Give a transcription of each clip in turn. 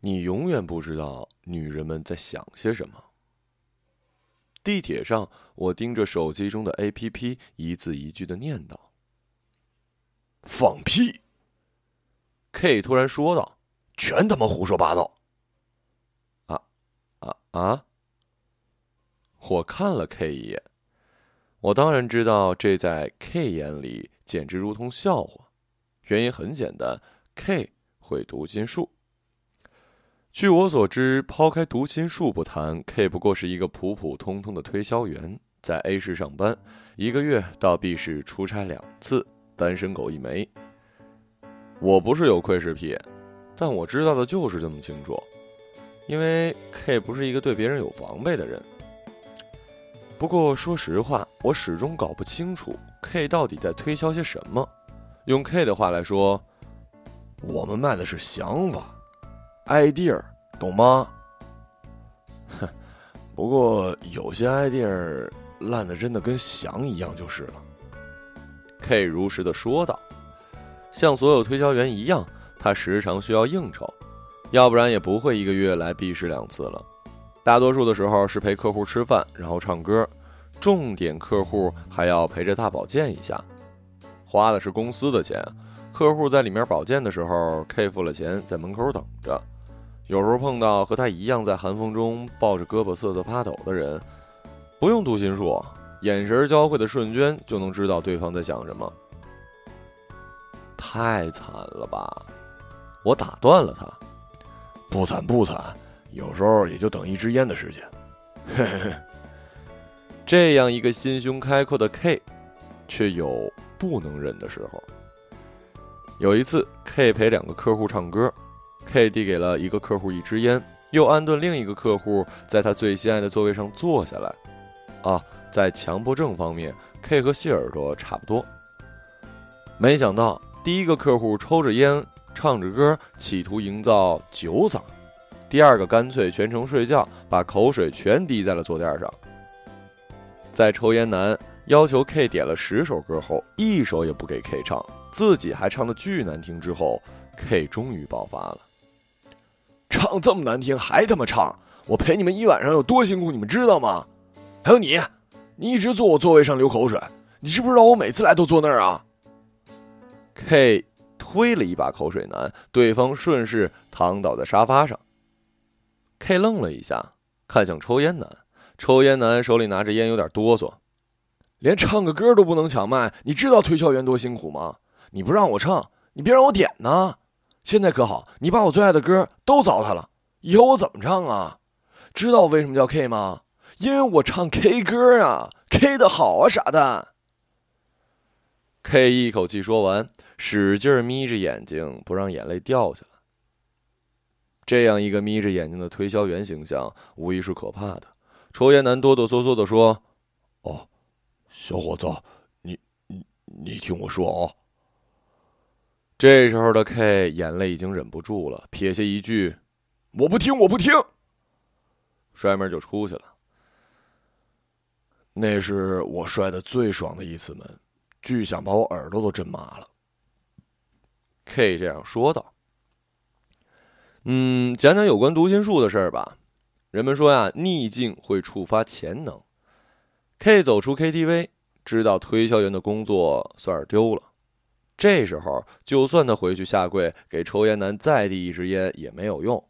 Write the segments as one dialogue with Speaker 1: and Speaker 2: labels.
Speaker 1: 你永远不知道女人们在想些什么。地铁上，我盯着手机中的 APP，一字一句的念叨：“
Speaker 2: 放屁
Speaker 1: ！”K 突然说道：“
Speaker 2: 全他妈胡说八道！”
Speaker 1: 啊啊啊！我看了 K 一眼，我当然知道这在 K 眼里简直如同笑话。原因很简单，K 会读心术。据我所知，抛开读心术不谈，K 不过是一个普普通通的推销员，在 A 市上班，一个月到 B 市出差两次，单身狗一枚。我不是有窥视癖，但我知道的就是这么清楚，因为 K 不是一个对别人有防备的人。不过说实话，我始终搞不清楚 K 到底在推销些什么。用 K 的话来说，
Speaker 2: 我们卖的是想法，idea，懂吗？哼，不过有些 idea 烂的真的跟翔一样就是了。
Speaker 1: K 如实的说道：“像所有推销员一样，他时常需要应酬，要不然也不会一个月来 B 市两次了。大多数的时候是陪客户吃饭，然后唱歌，重点客户还要陪着大保健一下。”花的是公司的钱，客户在里面保健的时候，K 付了钱，在门口等着。有时候碰到和他一样在寒风中抱着胳膊瑟瑟发抖的人，不用读心术，眼神交汇的瞬间就能知道对方在想什么。太惨了吧！我打断了他，
Speaker 2: 不惨不惨，有时候也就等一支烟的时间。嘿嘿嘿，
Speaker 1: 这样一个心胸开阔的 K，却有。不能忍的时候，有一次，K 陪两个客户唱歌，K 递给了一个客户一支烟，又安顿另一个客户在他最心爱的座位上坐下来。啊，在强迫症方面，K 和谢耳朵差不多。没想到，第一个客户抽着烟，唱着歌，企图营造酒嗓；第二个干脆全程睡觉，把口水全滴在了坐垫上。在抽烟男。要求 K 点了十首歌后，一首也不给 K 唱，自己还唱的巨难听。之后，K 终于爆发了，
Speaker 2: 唱这么难听还他妈唱！我陪你们一晚上有多辛苦，你们知道吗？还有你，你一直坐我座位上流口水，你知不知道我每次来都坐那儿啊
Speaker 1: ？K 推了一把口水男，对方顺势躺倒在沙发上。K 愣了一下，看向抽烟男，抽烟男手里拿着烟，有点哆嗦。
Speaker 2: 连唱个歌都不能抢麦，你知道推销员多辛苦吗？你不让我唱，你别让我点呢。现在可好，你把我最爱的歌都糟蹋了，以后我怎么唱啊？知道我为什么叫 K 吗？因为我唱 K 歌啊，K 的好啊，傻蛋。
Speaker 1: K 一口气说完，使劲眯着眼睛，不让眼泪掉下来。这样一个眯着眼睛的推销员形象，无疑是可怕的。抽烟男哆哆嗦嗦的说：“
Speaker 2: 哦。”小伙子，你你你听我说啊！
Speaker 1: 这时候的 K 眼泪已经忍不住了，撇下一句：“
Speaker 2: 我不听，我不听。”
Speaker 1: 摔门就出去了。
Speaker 2: 那是我摔的最爽的一次门，巨响把我耳朵都震麻了。
Speaker 1: K 这样说道：“嗯，讲讲有关读心术的事儿吧。人们说呀，逆境会触发潜能。” K 走出 KTV，知道推销员的工作算是丢了。这时候，就算他回去下跪给抽烟男再递一支烟也没有用。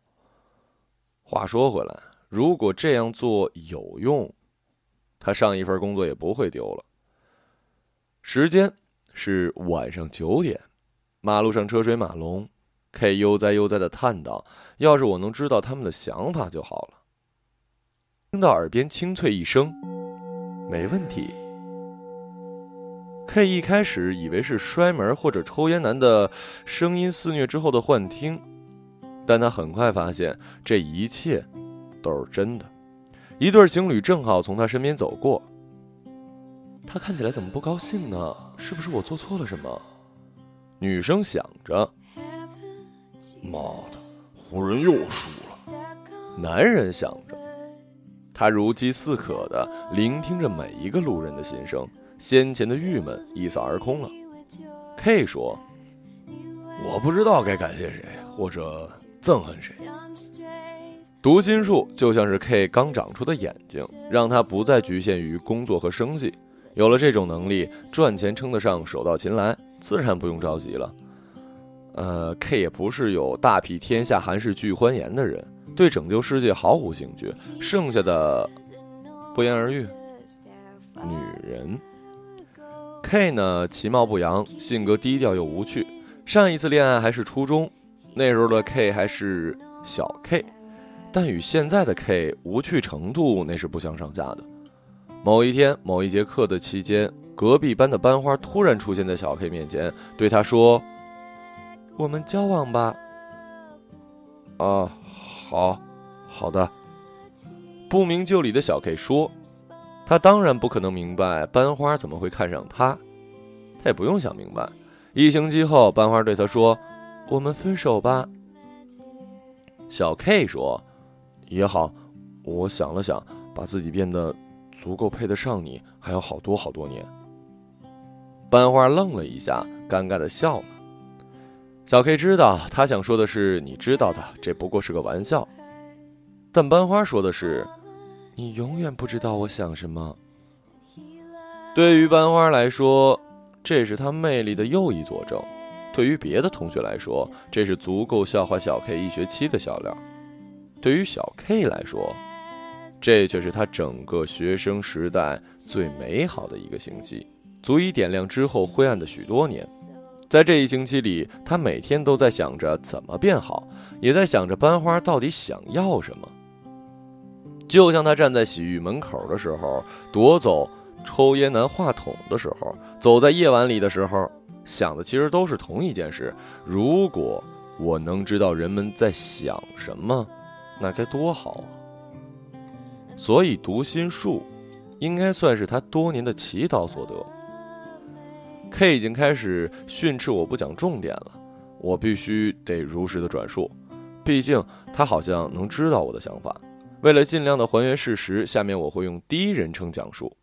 Speaker 1: 话说回来，如果这样做有用，他上一份工作也不会丢了。时间是晚上九点，马路上车水马龙。K 悠哉悠哉的叹道：“要是我能知道他们的想法就好了。”听到耳边清脆一声。没问题。K 一开始以为是摔门或者抽烟男的声音肆虐之后的幻听，但他很快发现这一切都是真的。一对情侣正好从他身边走过，他看起来怎么不高兴呢？是不是我做错了什么？女生想着。
Speaker 2: 妈的，湖人又输了。
Speaker 1: 男人想着。他如饥似渴的聆听着每一个路人的心声，先前的郁闷一扫而空了。K 说：“
Speaker 2: 我不知道该感谢谁，或者
Speaker 1: 憎恨谁。
Speaker 3: 读心术就像是 K 刚长出的眼睛，让他不再局限于工作和生计。有了这种能力，赚钱称得上手到擒来，自然不用着急了。呃，K 也不是有大庇天下寒士俱欢颜的人，对拯救世界毫无兴趣。剩下的不言而喻，女人。K 呢，其貌不扬，性格低调又无趣。上一次恋爱还是初中，那时候的 K 还是小 K。但与现在的 K 无趣程度那是不相上下的。某一天某一节课的期间，隔壁班的班花突然出现在小 K 面前，对他说：“我们交往吧。”
Speaker 1: 啊，好，好的。
Speaker 3: 不明就里的小 K 说：“他当然不可能明白班花怎么会看上他，他也不用想明白。”一星期后，班花对他说：“我们分手吧。”小 K 说。
Speaker 1: 也好，我想了想，把自己变得足够配得上你，还有好多好多年。
Speaker 3: 班花愣了一下，尴尬的笑了。小 K 知道他想说的是“你知道的，这不过是个玩笑”，但班花说的是“你永远不知道我想什么”。对于班花来说，这是他魅力的又一佐证；对于别的同学来说，这是足够笑话小 K 一学期的笑料。对于小 K 来说，这却是他整个学生时代最美好的一个星期，足以点亮之后灰暗的许多年。在这一星期里，他每天都在想着怎么变好，也在想着班花到底想要什么。就像他站在洗浴门口的时候，夺走抽烟男话筒的时候，走在夜晚里的时候，想的其实都是同一件事：如果我能知道人们在想什么。那该多好啊！所以读心术，应该算是他多年的祈祷所得。K 已经开始训斥我不讲重点了，我必须得如实的转述，毕竟他好像能知道我的想法。为了尽量的还原事实，下面我会用第一人称讲述。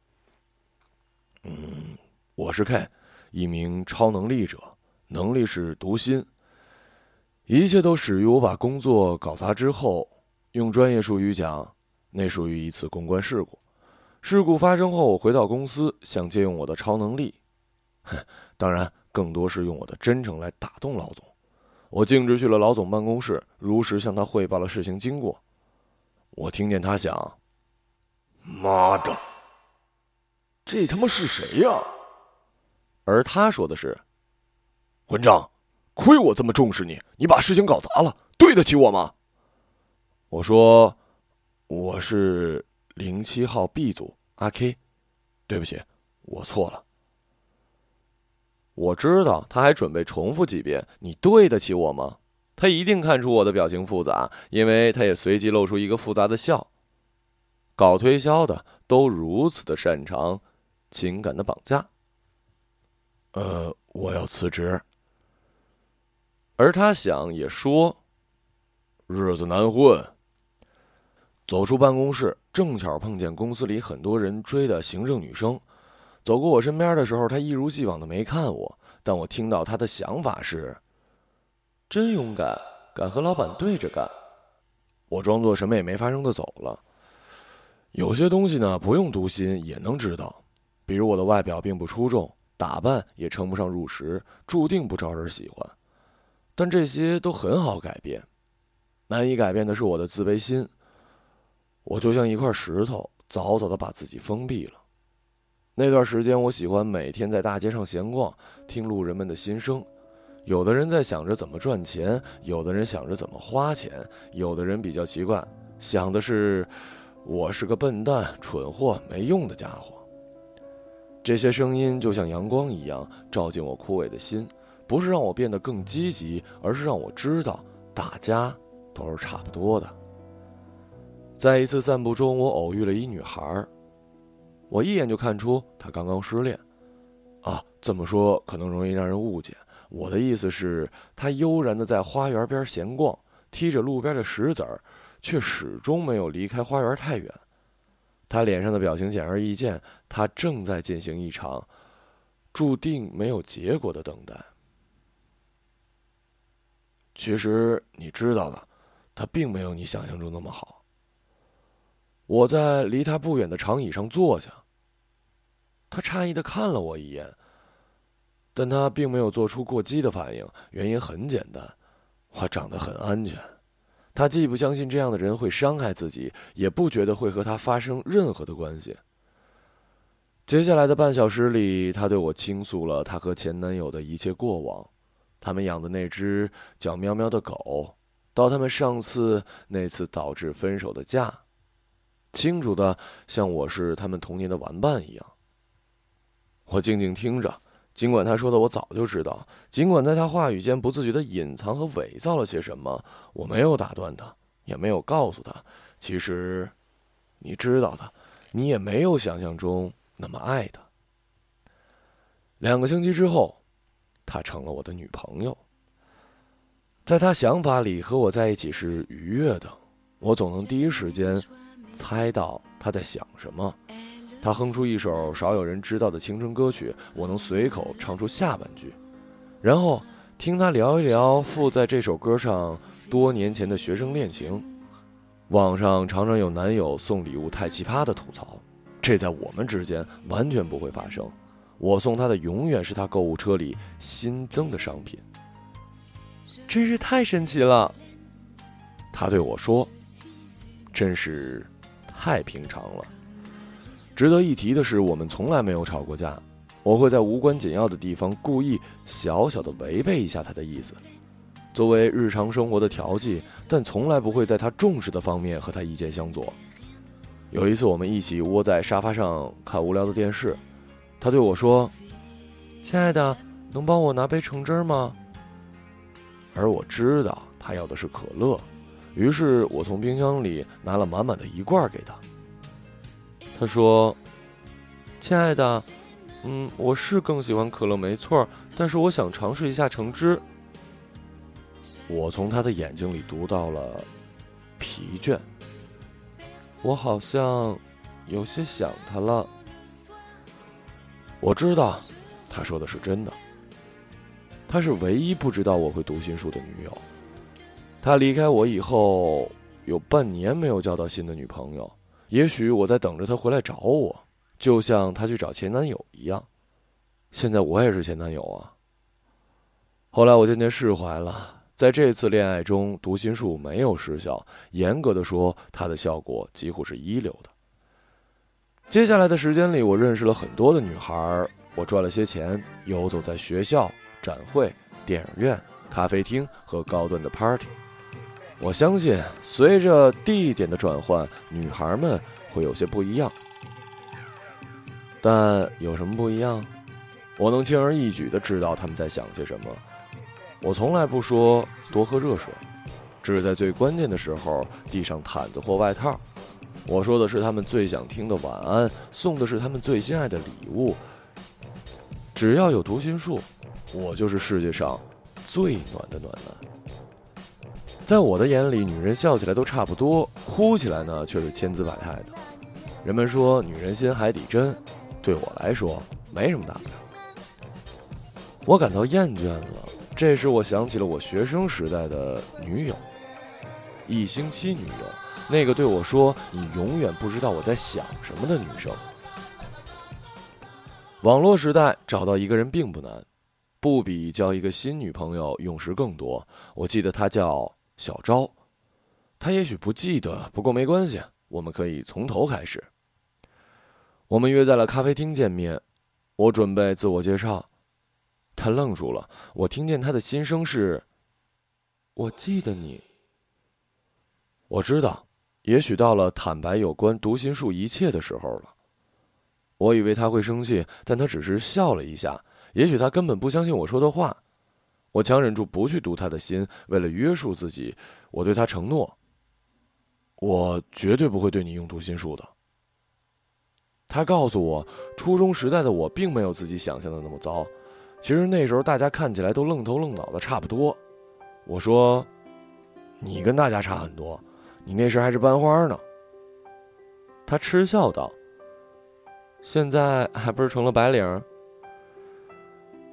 Speaker 1: 嗯，我是 K，一名超能力者，能力是读心。一切都始于我把工作搞砸之后。用专业术语讲，那属于一次公关事故。事故发生后，我回到公司，想借用我的超能力，哼，当然更多是用我的真诚来打动老总。我径直去了老总办公室，如实向他汇报了事情经过。我听见他想：“妈的，这他妈是谁呀？”
Speaker 3: 而他说的是：“
Speaker 1: 混账，亏我这么重视你，你把事情搞砸了，对得起我吗？”我说：“我是零七号 B 组阿 K，对不起，我错了。”
Speaker 3: 我知道他还准备重复几遍：“你对得起我吗？”他一定看出我的表情复杂，因为他也随即露出一个复杂的笑。搞推销的都如此的擅长情感的绑架。
Speaker 1: 呃，我要辞职。
Speaker 3: 而他想也说：“
Speaker 1: 日子难混。”走出办公室，正巧碰见公司里很多人追的行政女生。走过我身边的时候，她一如既往的没看我。但我听到她的想法是：
Speaker 3: 真勇敢，敢和老板对着干。
Speaker 1: 我装作什么也没发生的走了。有些东西呢，不用读心也能知道。比如我的外表并不出众，打扮也称不上入时，注定不招人喜欢。但这些都很好改变。难以改变的是我的自卑心。我就像一块石头，早早的把自己封闭了。那段时间，我喜欢每天在大街上闲逛，听路人们的心声。有的人在想着怎么赚钱，有的人想着怎么花钱，有的人比较奇怪，想的是我是个笨蛋、蠢货、没用的家伙。这些声音就像阳光一样，照进我枯萎的心，不是让我变得更积极，而是让我知道大家都是差不多的。在一次散步中，我偶遇了一女孩我一眼就看出她刚刚失恋。啊，这么说可能容易让人误解。我的意思是，他悠然的在花园边闲逛，踢着路边的石子儿，却始终没有离开花园太远。他脸上的表情显而易见，他正在进行一场注定没有结果的等待。其实你知道的，他并没有你想象中那么好。我在离他不远的长椅上坐下，他诧异的看了我一眼，但他并没有做出过激的反应。原因很简单，我长得很安全。他既不相信这样的人会伤害自己，也不觉得会和他发生任何的关系。接下来的半小时里，他对我倾诉了他和前男友的一切过往。他们养的那只叫喵喵的狗，到他们上次那次导致分手的架，清楚的像我是他们童年的玩伴一样。我静静听着，尽管他说的我早就知道，尽管在他话语间不自觉的隐藏和伪造了些什么，我没有打断他，也没有告诉他，其实，你知道的，你也没有想象中那么爱他。两个星期之后。她成了我的女朋友，在她想法里和我在一起是愉悦的，我总能第一时间猜到她在想什么。他哼出一首少有人知道的青春歌曲，我能随口唱出下半句，然后听他聊一聊附在这首歌上多年前的学生恋情。网上常常有男友送礼物太奇葩的吐槽，这在我们之间完全不会发生。我送他的永远是他购物车里新增的商品，真是太神奇了。他对我说：“真是太平常了。”值得一提的是，我们从来没有吵过架。我会在无关紧要的地方故意小小的违背一下他的意思，作为日常生活的调剂，但从来不会在他重视的方面和他意见相左。有一次，我们一起窝在沙发上看无聊的电视。他对我说：“亲爱的，能帮我拿杯橙汁吗？”而我知道他要的是可乐，于是我从冰箱里拿了满满的一罐给他。他说：“亲爱的，嗯，我是更喜欢可乐没错，但是我想尝试一下橙汁。”我从他的眼睛里读到了疲倦。我好像有些想他了。我知道，他说的是真的。她是唯一不知道我会读心术的女友。他离开我以后，有半年没有交到新的女朋友。也许我在等着他回来找我，就像他去找前男友一样。现在我也是前男友啊。后来我渐渐释怀了，在这次恋爱中，读心术没有失效。严格的说，它的效果几乎是一流的。接下来的时间里，我认识了很多的女孩，我赚了些钱，游走在学校、展会、电影院、咖啡厅和高端的 party。我相信，随着地点的转换，女孩们会有些不一样。但有什么不一样？我能轻而易举地知道他们在想些什么。我从来不说多喝热水，只在最关键的时候递上毯子或外套。我说的是他们最想听的晚安，送的是他们最心爱的礼物。只要有读心术，我就是世界上最暖的暖男。在我的眼里，女人笑起来都差不多，哭起来呢却是千姿百态的。人们说女人心海底针，对我来说没什么大不了。我感到厌倦了，这时我想起了我学生时代的女友，一星期女友。那个对我说：“你永远不知道我在想什么”的女生。网络时代找到一个人并不难，不比交一个新女朋友用时更多。我记得她叫小昭，他也许不记得，不过没关系，我们可以从头开始。我们约在了咖啡厅见面，我准备自我介绍，他愣住了。我听见他的心声是：“我记得你。”我知道。也许到了坦白有关读心术一切的时候了。我以为他会生气，但他只是笑了一下。也许他根本不相信我说的话。我强忍住不去读他的心，为了约束自己，我对他承诺：我绝对不会对你用读心术的。他告诉我，初中时代的我并没有自己想象的那么糟。其实那时候大家看起来都愣头愣脑的，差不多。我说：“你跟大家差很多。”你那时还是班花呢。他嗤笑道：“现在还不是成了白领？”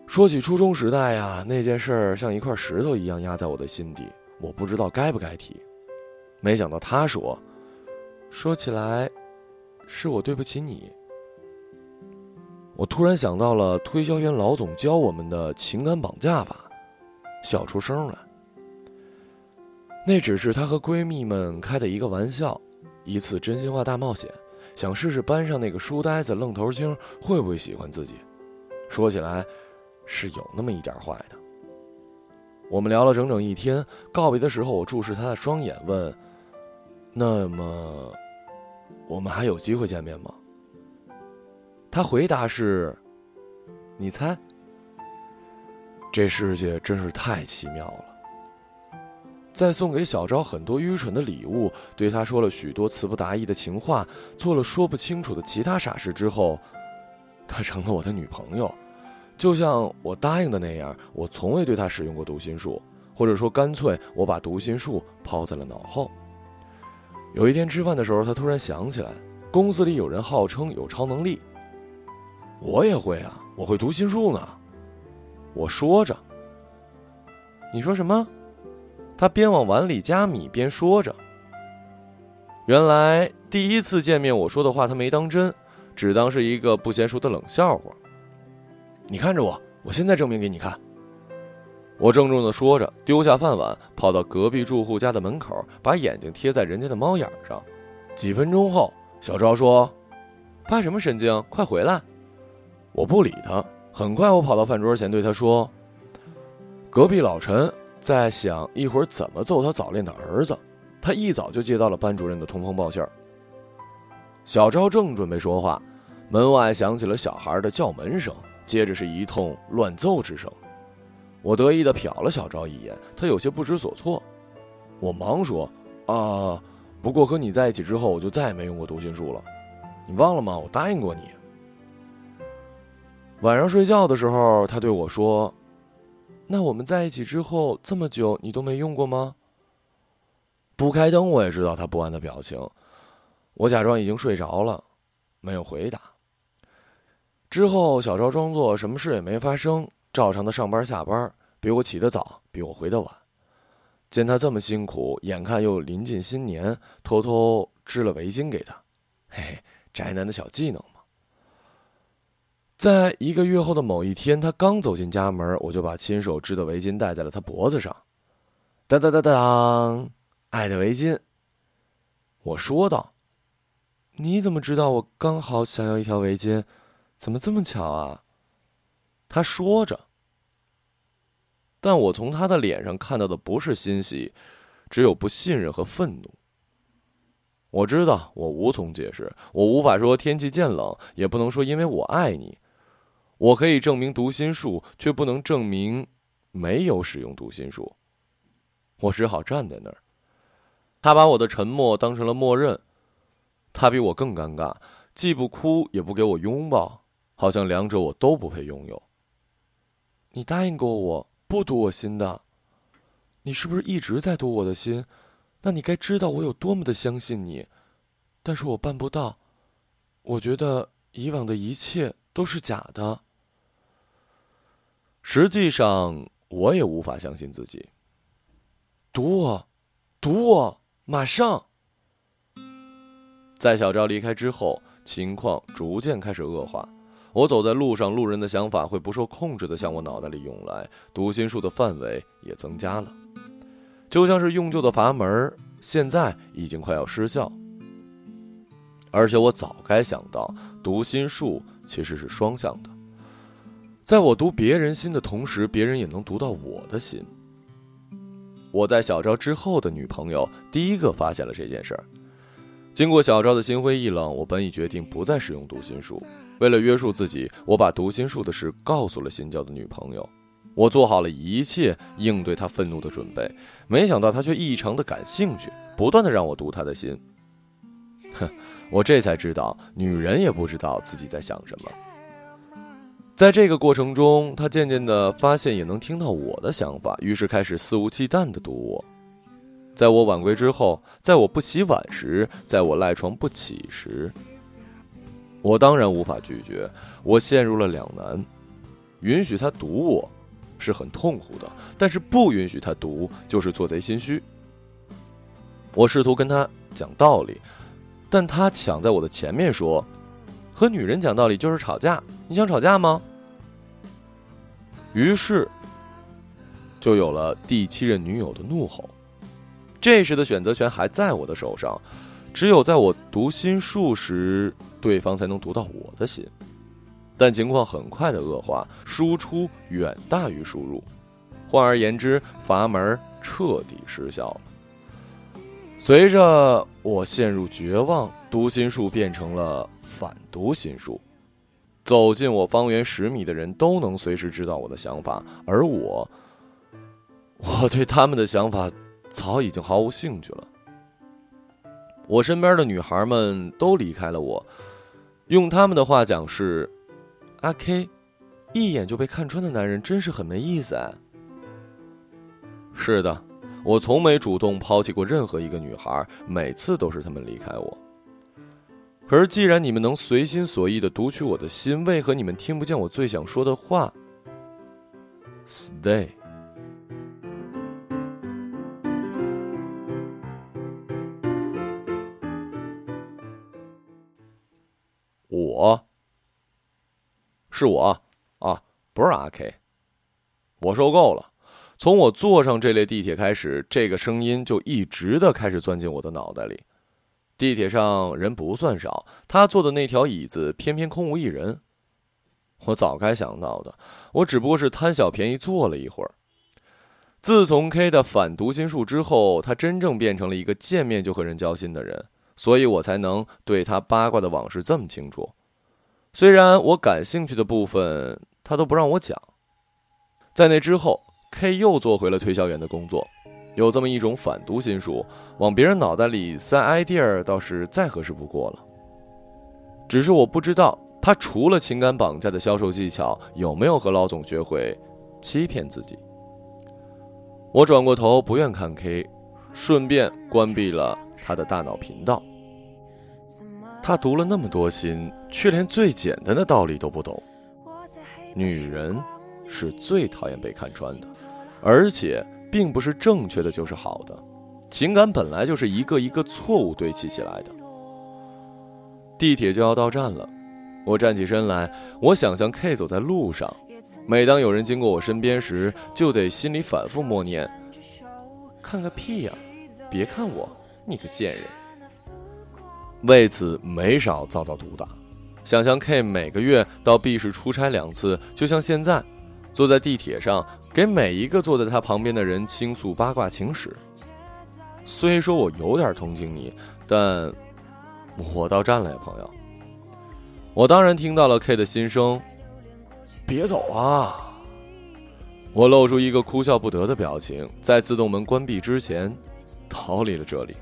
Speaker 1: 说起初中时代呀，那件事儿像一块石头一样压在我的心底，我不知道该不该提。没想到他说：“说起来，是我对不起你。”我突然想到了推销员老总教我们的情感绑架法，笑出声来。那只是她和闺蜜们开的一个玩笑，一次真心话大冒险，想试试班上那个书呆子愣头青会不会喜欢自己。说起来，是有那么一点坏的。我们聊了整整一天，告别的时候，我注视他的双眼，问：“那么，我们还有机会见面吗？”他回答是：“你猜。”这世界真是太奇妙了。在送给小昭很多愚蠢的礼物，对他说了许多词不达意的情话，做了说不清楚的其他傻事之后，她成了我的女朋友。就像我答应的那样，我从未对她使用过读心术，或者说干脆我把读心术抛在了脑后。有一天吃饭的时候，她突然想起来，公司里有人号称有超能力。我也会啊，我会读心术呢。我说着，
Speaker 3: 你说什么？他边往碗里加米边说着。原来第一次见面，我说的话他没当真，只当是一个不娴熟的冷笑话。
Speaker 1: 你看着我，我现在证明给你看。
Speaker 3: 我郑重的说着，丢下饭碗，跑到隔壁住户家的门口，把眼睛贴在人家的猫眼上。
Speaker 1: 几分钟后，小赵说：“
Speaker 3: 发什么神经？快回来！”
Speaker 1: 我不理他。很快，我跑到饭桌前对他说：“隔壁老陈在想一会儿怎么揍他早恋的儿子。他一早就接到了班主任的通风报信儿。”小赵正准备说话，门外响起了小孩的叫门声，接着是一通乱揍之声。我得意的瞟了小赵一眼，他有些不知所措。我忙说：“啊，不过和你在一起之后，我就再也没用过读心术了。你忘了吗？我答应过你。”晚上睡觉的时候，他对我说：“那我们在一起之后这么久，你都没用过吗？”不开灯，我也知道他不安的表情。我假装已经睡着了，没有回答。之后，小赵装作什么事也没发生，照常的上班下班，比我起得早，比我回得晚。见他这么辛苦，眼看又临近新年，偷偷织了围巾给他，嘿嘿，宅男的小技能嘛。在一个月后的某一天，他刚走进家门，我就把亲手织的围巾戴在了他脖子上。当当当当，爱的围巾。我说道：“你怎么知道我刚好想要一条围巾？怎么这么巧啊？”他说着，但我从他的脸上看到的不是欣喜，只有不信任和愤怒。我知道，我无从解释，我无法说天气渐冷，也不能说因为我爱你。我可以证明读心术，却不能证明没有使用读心术。我只好站在那儿。他把我的沉默当成了默认。他比我更尴尬，既不哭也不给我拥抱，好像两者我都不配拥有。你答应过我不读我心的，你是不是一直在读我的心？那你该知道我有多么的相信你，但是我办不到。我觉得以往的一切都是假的。实际上，我也无法相信自己。堵我，堵我，马上！在小赵离开之后，情况逐渐开始恶化。我走在路上，路人的想法会不受控制的向我脑袋里涌来，读心术的范围也增加了，就像是用旧的阀门，现在已经快要失效。而且我早该想到，读心术其实是双向的。在我读别人心的同时，别人也能读到我的心。我在小昭之后的女朋友第一个发现了这件事儿。经过小昭的心灰意冷，我本已决定不再使用读心术。为了约束自己，我把读心术的事告诉了新交的女朋友。我做好了一切应对她愤怒的准备，没想到她却异常的感兴趣，不断的让我读她的心。哼，我这才知道，女人也不知道自己在想什么。在这个过程中，他渐渐的发现也能听到我的想法，于是开始肆无忌惮的读我。在我晚归之后，在我不洗碗时，在我赖床不起时，我当然无法拒绝。我陷入了两难：允许他读我，是很痛苦的；但是不允许他读，就是做贼心虚。我试图跟他讲道理，但他抢在我的前面说：“和女人讲道理就是吵架，你想吵架吗？”于是，就有了第七任女友的怒吼。这时的选择权还在我的手上，只有在我读心术时，对方才能读到我的心。但情况很快的恶化，输出远大于输入，换而言之，阀门彻底失效了。随着我陷入绝望，读心术变成了反读心术。走进我方圆十米的人都能随时知道我的想法，而我，我对他们的想法早已经毫无兴趣了。我身边的女孩们都离开了我，用他们的话讲是：“阿 K，一眼就被看穿的男人真是很没意思。”哎，是的。我从没主动抛弃过任何一个女孩，每次都是她们离开我。可是，既然你们能随心所欲的读取我的心，为何你们听不见我最想说的话？Stay。是我啊，不是阿 K。我受够了。从我坐上这列地铁开始，这个声音就一直的开始钻进我的脑袋里。地铁上人不算少，他坐的那条椅子偏偏空无一人。我早该想到的，我只不过是贪小便宜坐了一会儿。自从 K 的反读心术之后，他真正变成了一个见面就和人交心的人，所以我才能对他八卦的往事这么清楚。虽然我感兴趣的部分他都不让我讲，在那之后。K 又做回了推销员的工作，有这么一种反读心术，往别人脑袋里塞 idea，倒是再合适不过了。只是我不知道他除了情感绑架的销售技巧，有没有和老总学会欺骗自己。我转过头，不愿看 K，顺便关闭了他的大脑频道。他读了那么多心，却连最简单的道理都不懂。女人。是最讨厌被看穿的，而且并不是正确的就是好的，情感本来就是一个一个错误堆砌起来的。地铁就要到站了，我站起身来，我想象 K 走在路上，每当有人经过我身边时，就得心里反复默念：“看个屁呀，别看我，你个贱人。”为此没少遭到毒打。想象 K 每个月到 B 市出差两次，就像现在。坐在地铁上，给每一个坐在他旁边的人倾诉八卦情史。虽说我有点同情你，但我到站了呀，朋友。我当然听到了 K 的心声，别走啊！我露出一个哭笑不得的表情，在自动门关闭之前，逃离了这里。